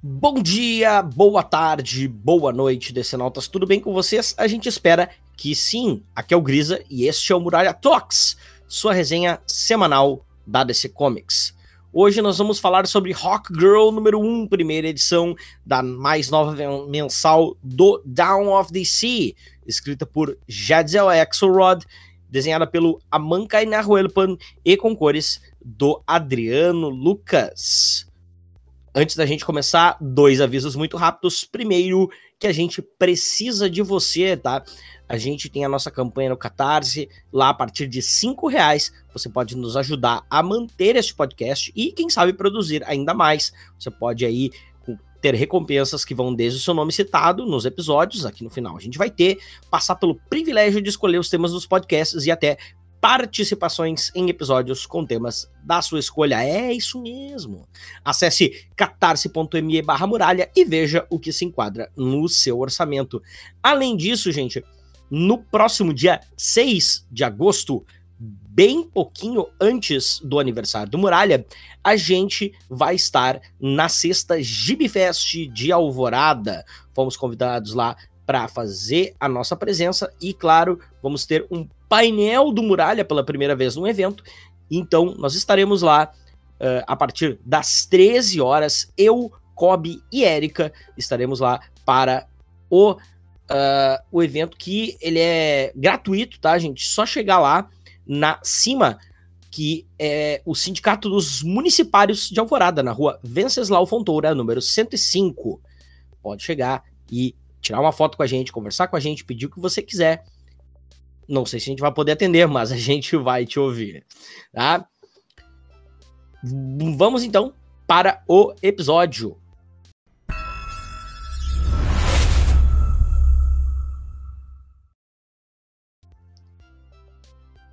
Bom dia, boa tarde, boa noite, Decenautas. Tudo bem com vocês? A gente espera que sim. Aqui é o Grisa e este é o Muralha Talks, sua resenha semanal da DC Comics. Hoje nós vamos falar sobre Rock Girl número 1, primeira edição da mais nova mensal do Down of the Sea, escrita por Jadzel Axelrod, desenhada pelo Amankai Nahuelpan e com cores do Adriano Lucas. Antes da gente começar, dois avisos muito rápidos. Primeiro, que a gente precisa de você, tá? A gente tem a nossa campanha no Catarse, lá a partir de cinco reais você pode nos ajudar a manter este podcast e, quem sabe, produzir ainda mais. Você pode aí ter recompensas que vão desde o seu nome citado nos episódios, aqui no final a gente vai ter, passar pelo privilégio de escolher os temas dos podcasts e até participações em episódios com temas da sua escolha. É isso mesmo. Acesse catarse.me barra muralha e veja o que se enquadra no seu orçamento. Além disso, gente, no próximo dia 6 de agosto, bem pouquinho antes do aniversário do Muralha, a gente vai estar na sexta Gibifest de Alvorada. Fomos convidados lá para fazer a nossa presença e, claro, vamos ter um painel do Muralha pela primeira vez no evento. Então, nós estaremos lá uh, a partir das 13 horas. Eu, Kobe e Érica estaremos lá para o, uh, o evento que ele é gratuito, tá, gente? Só chegar lá na cima que é o Sindicato dos Municipários de Alvorada, na rua Venceslau Fontoura, número 105. Pode chegar e tirar uma foto com a gente, conversar com a gente, pedir o que você quiser. Não sei se a gente vai poder atender, mas a gente vai te ouvir, tá? Vamos então para o episódio.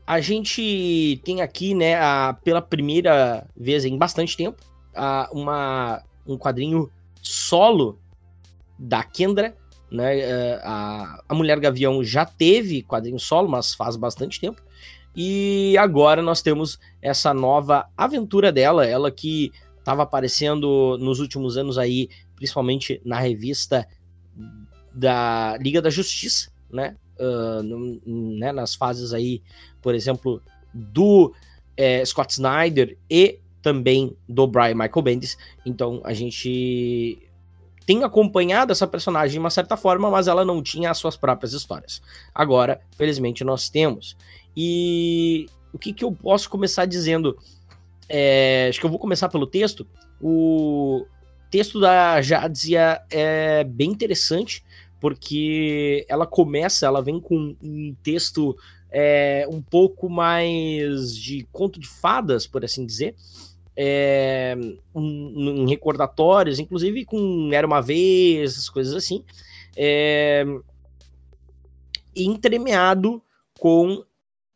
A gente tem aqui, né, a, pela primeira vez em bastante tempo, a, uma, um quadrinho solo da Kendra, né? É, a, a Mulher Gavião já teve quadrinho solo, mas faz bastante tempo. E agora nós temos essa nova aventura dela, ela que estava aparecendo nos últimos anos aí, principalmente na revista da Liga da Justiça, né? Uh, né? Nas fases aí, por exemplo, do é, Scott Snyder e também do Brian Michael Bendis. Então a gente tem acompanhado essa personagem de uma certa forma, mas ela não tinha as suas próprias histórias. Agora, felizmente, nós temos. E o que, que eu posso começar dizendo? É, acho que eu vou começar pelo texto. O texto da Jadzia é bem interessante, porque ela começa, ela vem com um texto é, um pouco mais de conto de fadas, por assim dizer é, um, recordatórios, inclusive com Era Uma Vez, essas coisas assim, é, entremeado com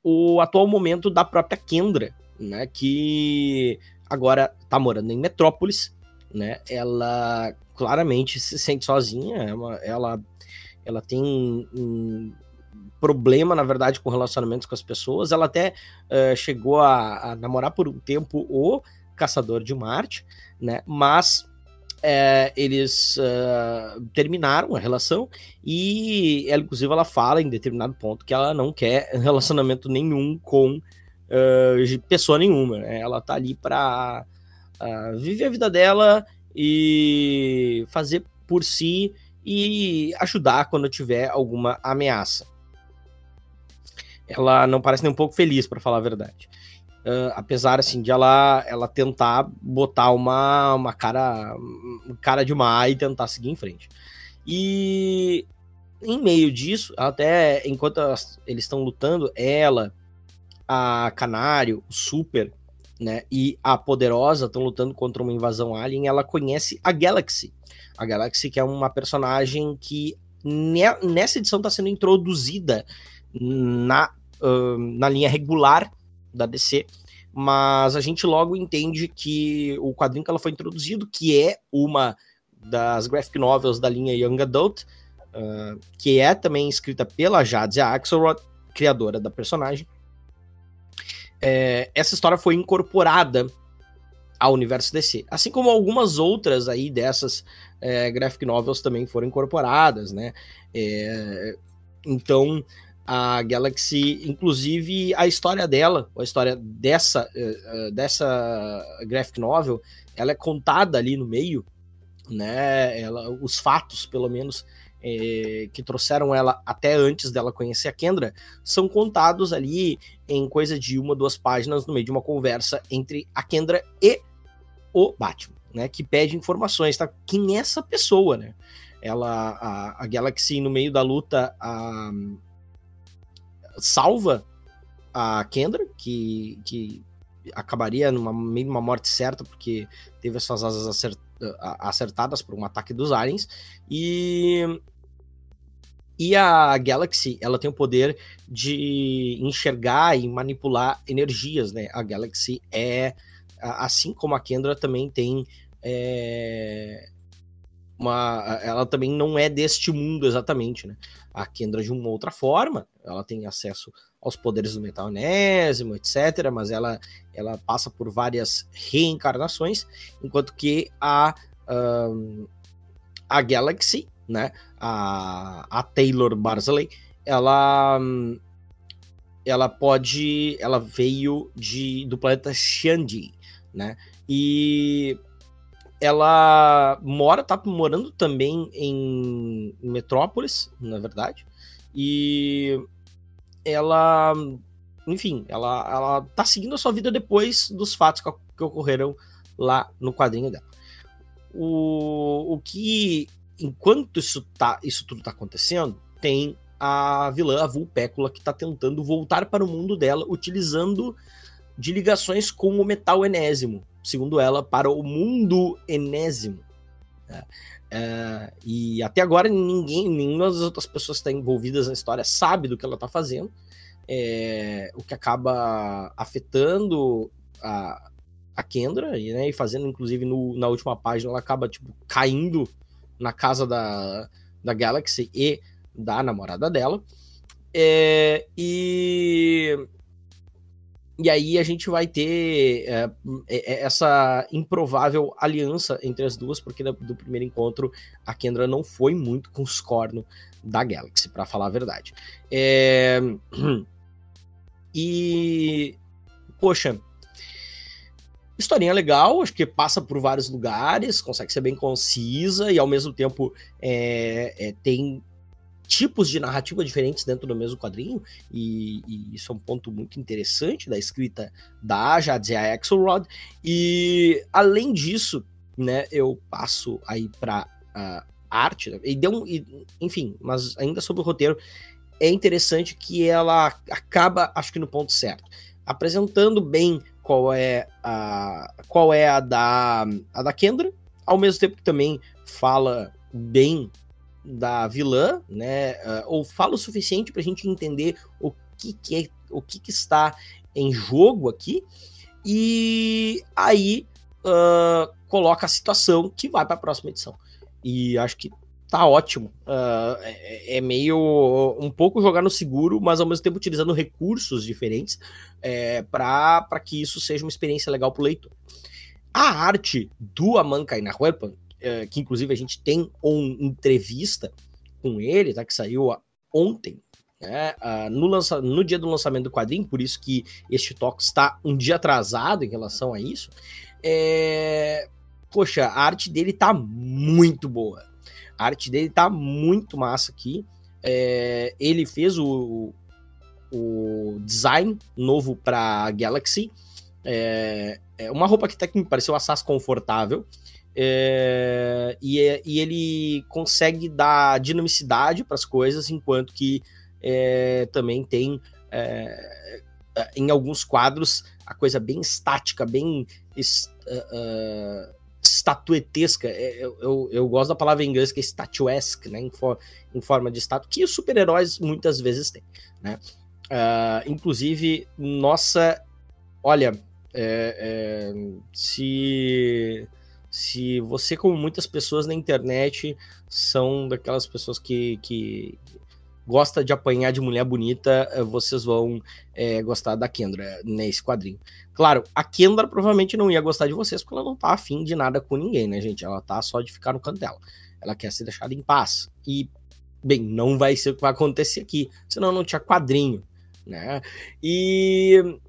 o atual momento da própria Kendra, né, que agora está morando em Metrópolis, né, ela claramente se sente sozinha, ela, é ela, ela tem um problema, na verdade, com relacionamentos com as pessoas, ela até uh, chegou a, a namorar por um tempo o Caçador de Marte, né? Mas é, eles uh, terminaram a relação e ela, inclusive, ela fala em determinado ponto que ela não quer relacionamento nenhum com uh, pessoa nenhuma. Né? Ela tá ali para uh, ah, viver a vida dela e fazer por si e ajudar quando tiver alguma ameaça. Ela não parece nem um pouco feliz, para falar a verdade. Uh, apesar assim de ela ela tentar botar uma, uma cara cara de uma e tentar seguir em frente. E em meio disso, até enquanto elas, eles estão lutando, ela, a Canário, o Super, né, e a Poderosa estão lutando contra uma invasão alien, ela conhece a Galaxy. A Galaxy que é uma personagem que nessa edição está sendo introduzida na, uh, na linha regular da DC, mas a gente logo entende que o quadrinho que ela foi introduzido, que é uma das graphic novels da linha Young Adult, uh, que é também escrita pela Jadzia Axelrod, criadora da personagem, é, essa história foi incorporada ao universo DC. Assim como algumas outras aí dessas é, graphic novels também foram incorporadas, né? É, então, a Galaxy, inclusive a história dela, a história dessa, uh, dessa graphic novel, ela é contada ali no meio, né? Ela, os fatos, pelo menos, é, que trouxeram ela até antes dela conhecer a Kendra, são contados ali em coisa de uma, duas páginas no meio de uma conversa entre a Kendra e o Batman, né? Que pede informações, tá? Quem é essa pessoa, né? Ela, a, a Galaxy, no meio da luta, a, salva a Kendra, que, que acabaria numa meio uma morte certa, porque teve as suas asas acert, acertadas por um ataque dos aliens. E e a Galaxy, ela tem o poder de enxergar e manipular energias, né? A Galaxy é, assim como a Kendra, também tem é, uma, ela também não é deste mundo exatamente, né? A Kendra de uma outra forma, ela tem acesso aos poderes do metal enésimo, etc, mas ela, ela passa por várias reencarnações, enquanto que a, um, a Galaxy, né, a, a Taylor Barsley, ela ela pode, ela veio de do planeta Xandi, né? E ela mora, tá morando também em Metrópolis, na verdade. E ela, enfim, ela, ela tá seguindo a sua vida depois dos fatos que, que ocorreram lá no quadrinho dela. O, o que, enquanto isso, tá, isso tudo tá acontecendo, tem a vilã, a Vulpécula, que tá tentando voltar para o mundo dela, utilizando de ligações com o metal enésimo segundo ela, para o mundo enésimo. É, é, e até agora ninguém, nenhuma das outras pessoas que estão envolvidas na história sabe do que ela está fazendo, é, o que acaba afetando a, a Kendra, e, né, e fazendo, inclusive, no, na última página, ela acaba tipo, caindo na casa da, da Galaxy e da namorada dela. É, e e aí a gente vai ter é, é, é, essa improvável aliança entre as duas, porque do primeiro encontro a Kendra não foi muito com os cornos da Galaxy, para falar a verdade. É... E. Poxa. Historinha legal, acho que passa por vários lugares, consegue ser bem concisa e ao mesmo tempo é, é, tem tipos de narrativa diferentes dentro do mesmo quadrinho, e, e isso é um ponto muito interessante da escrita da Jadzia Axelrod. E além disso, né, eu passo aí para uh, arte, né, e deu um, e, enfim, mas ainda sobre o roteiro, é interessante que ela acaba, acho que no ponto certo, apresentando bem qual é a qual é a da a da Kendra, ao mesmo tempo que também fala bem da vilã, né? Uh, ou fala o suficiente para a gente entender o que, que é, o que, que, está em jogo aqui, e aí uh, coloca a situação que vai para a próxima edição. E acho que tá ótimo. Uh, é, é, meio um pouco jogar no seguro, mas ao mesmo tempo utilizando recursos diferentes é, para que isso seja uma experiência legal para o leitor. A arte do Amankai Nahuelpan é, que inclusive a gente tem uma entrevista com ele, tá? Que saiu ontem, né, no, lança, no dia do lançamento do quadrinho, por isso que este toque está um dia atrasado em relação a isso. É... Poxa, a arte dele tá muito boa. A arte dele tá muito massa aqui. É... Ele fez o, o design novo para Galaxy. É... é uma roupa que até que me pareceu assaz confortável. É, e, é, e, ele consegue dar dinamicidade para as coisas, enquanto que é, também tem é, em alguns quadros a coisa bem estática, bem uh, estatuetesca. É, eu, eu, eu, gosto da palavra em inglês que é statuesque, né, em, for, em forma de estátua, que os super-heróis muitas vezes têm. Né? Uh, inclusive, nossa, olha, é, se se você, como muitas pessoas na internet, são daquelas pessoas que, que gosta de apanhar de mulher bonita, eh, vocês vão é, gostar da Kendra nesse quadrinho. Claro, a Kendra provavelmente não ia gostar de vocês porque ela não tá afim de nada com ninguém, né, gente? Ela tá só de ficar no canto dela. Ela quer ser deixada em paz. E, bem, não vai ser o que vai acontecer aqui, senão não tinha quadrinho, né? E.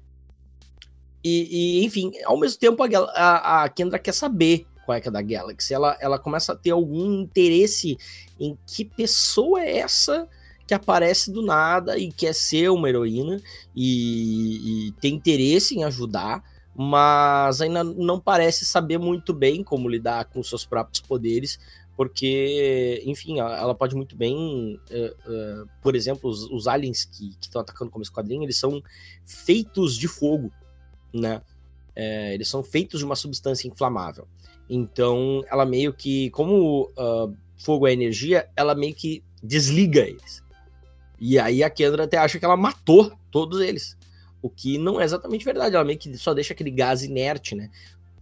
E, e enfim, ao mesmo tempo a, a, a Kendra quer saber é da Galaxy. Ela, ela começa a ter algum interesse em que pessoa é essa que aparece do nada e quer ser uma heroína e, e tem interesse em ajudar, mas ainda não parece saber muito bem como lidar com seus próprios poderes, porque, enfim, ela pode muito bem, uh, uh, por exemplo, os, os aliens que estão atacando como esquadrinho, eles são feitos de fogo, né? É, eles são feitos de uma substância inflamável. Então, ela meio que, como uh, fogo é energia, ela meio que desliga eles. E aí a Kendra até acha que ela matou todos eles. O que não é exatamente verdade. Ela meio que só deixa aquele gás inerte, né?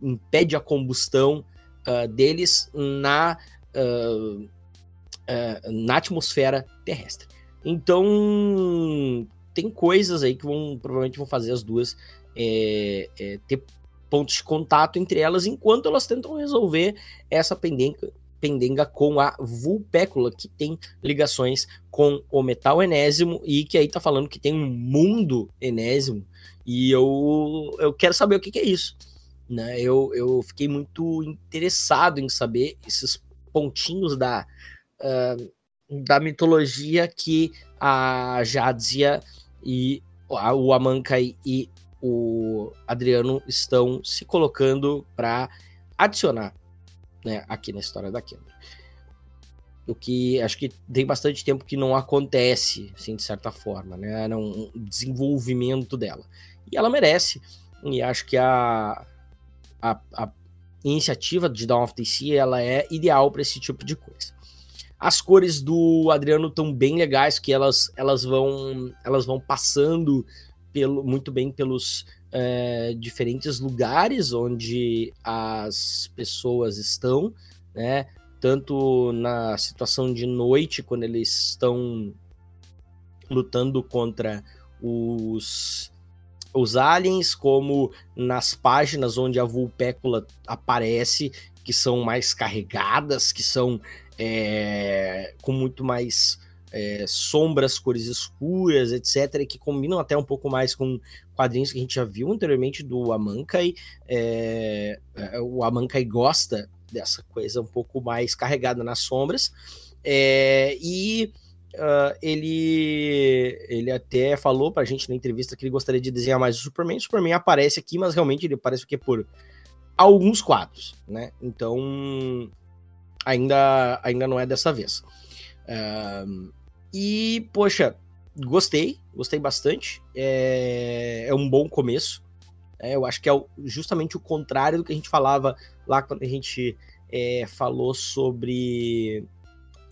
Impede a combustão uh, deles na, uh, uh, na atmosfera terrestre. Então, tem coisas aí que vão provavelmente vão fazer as duas é, é, ter pontos de contato entre elas enquanto elas tentam resolver essa pendenga, pendenga com a vulpécula, que tem ligações com o metal enésimo e que aí tá falando que tem um mundo enésimo. E eu, eu quero saber o que, que é isso. Né? Eu, eu fiquei muito interessado em saber esses pontinhos da, uh, da mitologia que a Jadzia e a, o Amankai e o Adriano estão se colocando para adicionar né, aqui na história da Kendra. O que acho que tem bastante tempo que não acontece, assim, de certa forma, né? Um desenvolvimento dela. E ela merece. E acho que a, a, a iniciativa de Dawn of the Sea ela é ideal para esse tipo de coisa. As cores do Adriano estão bem legais, que elas, elas vão elas vão passando pelo, muito bem pelos é, diferentes lugares onde as pessoas estão, né? Tanto na situação de noite, quando eles estão lutando contra os, os aliens, como nas páginas onde a Vulpécula aparece, que são mais carregadas, que são é, com muito mais é, sombras, cores escuras, etc., que combinam até um pouco mais com quadrinhos que a gente já viu anteriormente do Amankai. É, é, o Amankai gosta dessa coisa um pouco mais carregada nas sombras. É, e uh, ele, ele até falou pra gente na entrevista que ele gostaria de desenhar mais o Superman. O Superman aparece aqui, mas realmente ele aparece aqui por alguns quadros, né? Então ainda, ainda não é dessa vez. Uh, e, poxa, gostei, gostei bastante. É, é um bom começo. É, eu acho que é justamente o contrário do que a gente falava lá quando a gente é, falou sobre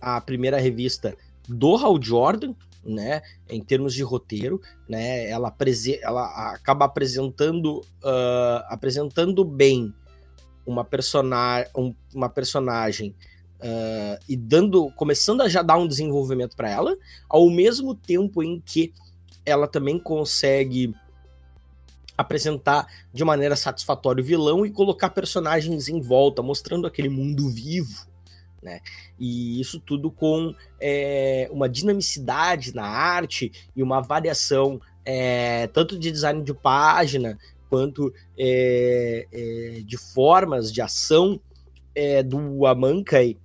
a primeira revista do Hal Jordan, né, em termos de roteiro, né, ela, ela acaba apresentando, uh, apresentando bem uma, persona um, uma personagem Uh, e dando, começando a já dar um desenvolvimento para ela, ao mesmo tempo em que ela também consegue apresentar de maneira satisfatória o vilão e colocar personagens em volta, mostrando aquele mundo vivo, né? E isso tudo com é, uma dinamicidade na arte e uma variação é, tanto de design de página quanto é, é de formas de ação é, do Amankai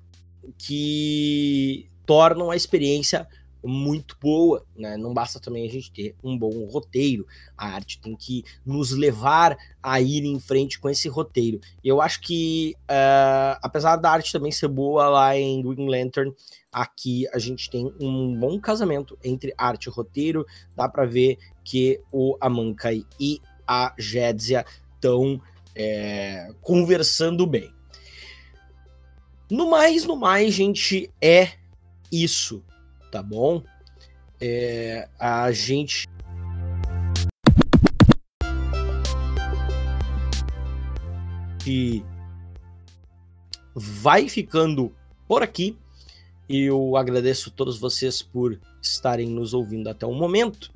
que tornam a experiência muito boa, né? Não basta também a gente ter um bom roteiro, a arte tem que nos levar a ir em frente com esse roteiro. Eu acho que, uh, apesar da arte também ser boa lá em Green Lantern, aqui a gente tem um bom casamento entre arte e roteiro. Dá para ver que o Amankai e a Jedzia estão é, conversando bem. No mais, no mais, gente, é isso, tá bom? É, a gente. vai ficando por aqui. Eu agradeço a todos vocês por estarem nos ouvindo até o momento.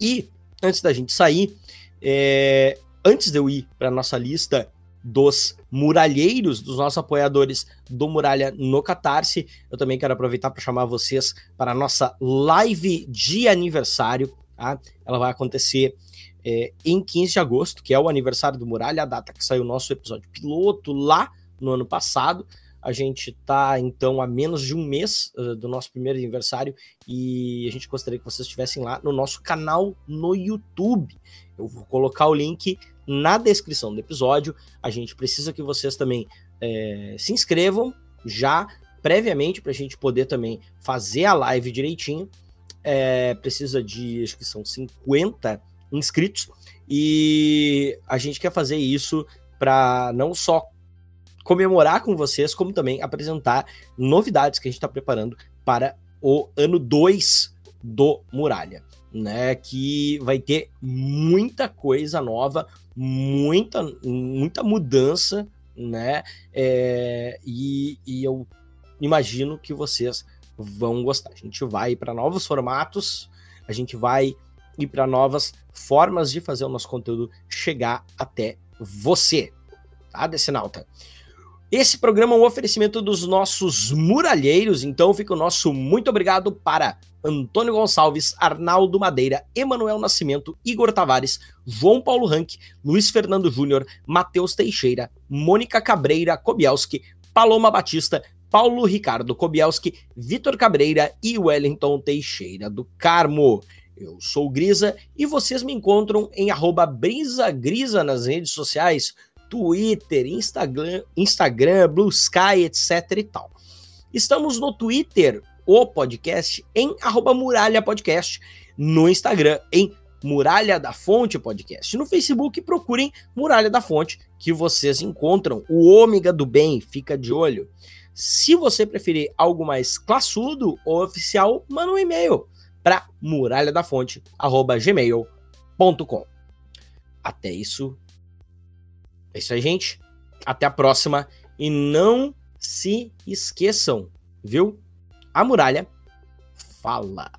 E antes da gente sair, é, antes de eu ir para nossa lista dos muralheiros, dos nossos apoiadores do Muralha no Catarse, eu também quero aproveitar para chamar vocês para a nossa live de aniversário. Tá? Ela vai acontecer é, em 15 de agosto, que é o aniversário do Muralha, a data que saiu o nosso episódio piloto lá no ano passado. A gente está, então, a menos de um mês uh, do nosso primeiro aniversário e a gente gostaria que vocês estivessem lá no nosso canal no YouTube. Eu vou colocar o link na descrição do episódio. A gente precisa que vocês também é, se inscrevam já previamente para a gente poder também fazer a live direitinho. É, precisa de, acho que são 50 inscritos e a gente quer fazer isso para não só comemorar com vocês, como também apresentar novidades que a gente está preparando para o ano 2 do Muralha, né? Que vai ter muita coisa nova, muita, muita mudança, né? É, e, e eu imagino que vocês vão gostar. A gente vai para novos formatos, a gente vai ir para novas formas de fazer o nosso conteúdo chegar até você, tá, Decenalta? Esse programa é um oferecimento dos nossos muralheiros, então fica o nosso muito obrigado para Antônio Gonçalves, Arnaldo Madeira, Emanuel Nascimento, Igor Tavares, João Paulo Rank, Luiz Fernando Júnior, Matheus Teixeira, Mônica Cabreira Kobielski, Paloma Batista, Paulo Ricardo Kobielski, Vitor Cabreira e Wellington Teixeira do Carmo. Eu sou Grisa e vocês me encontram em arroba nas redes sociais, Twitter, Instagram, Instagram, Blue Sky, etc e tal. Estamos no Twitter, o podcast, em arroba Muralha Podcast, no Instagram, em Muralha da Fonte Podcast. No Facebook, procurem Muralha da Fonte, que vocês encontram o ômega do bem, fica de olho. Se você preferir algo mais classudo ou oficial, manda um e-mail para muralhadafonte@gmail.com. Até isso, é isso aí, gente. Até a próxima. E não se esqueçam, viu? A muralha fala.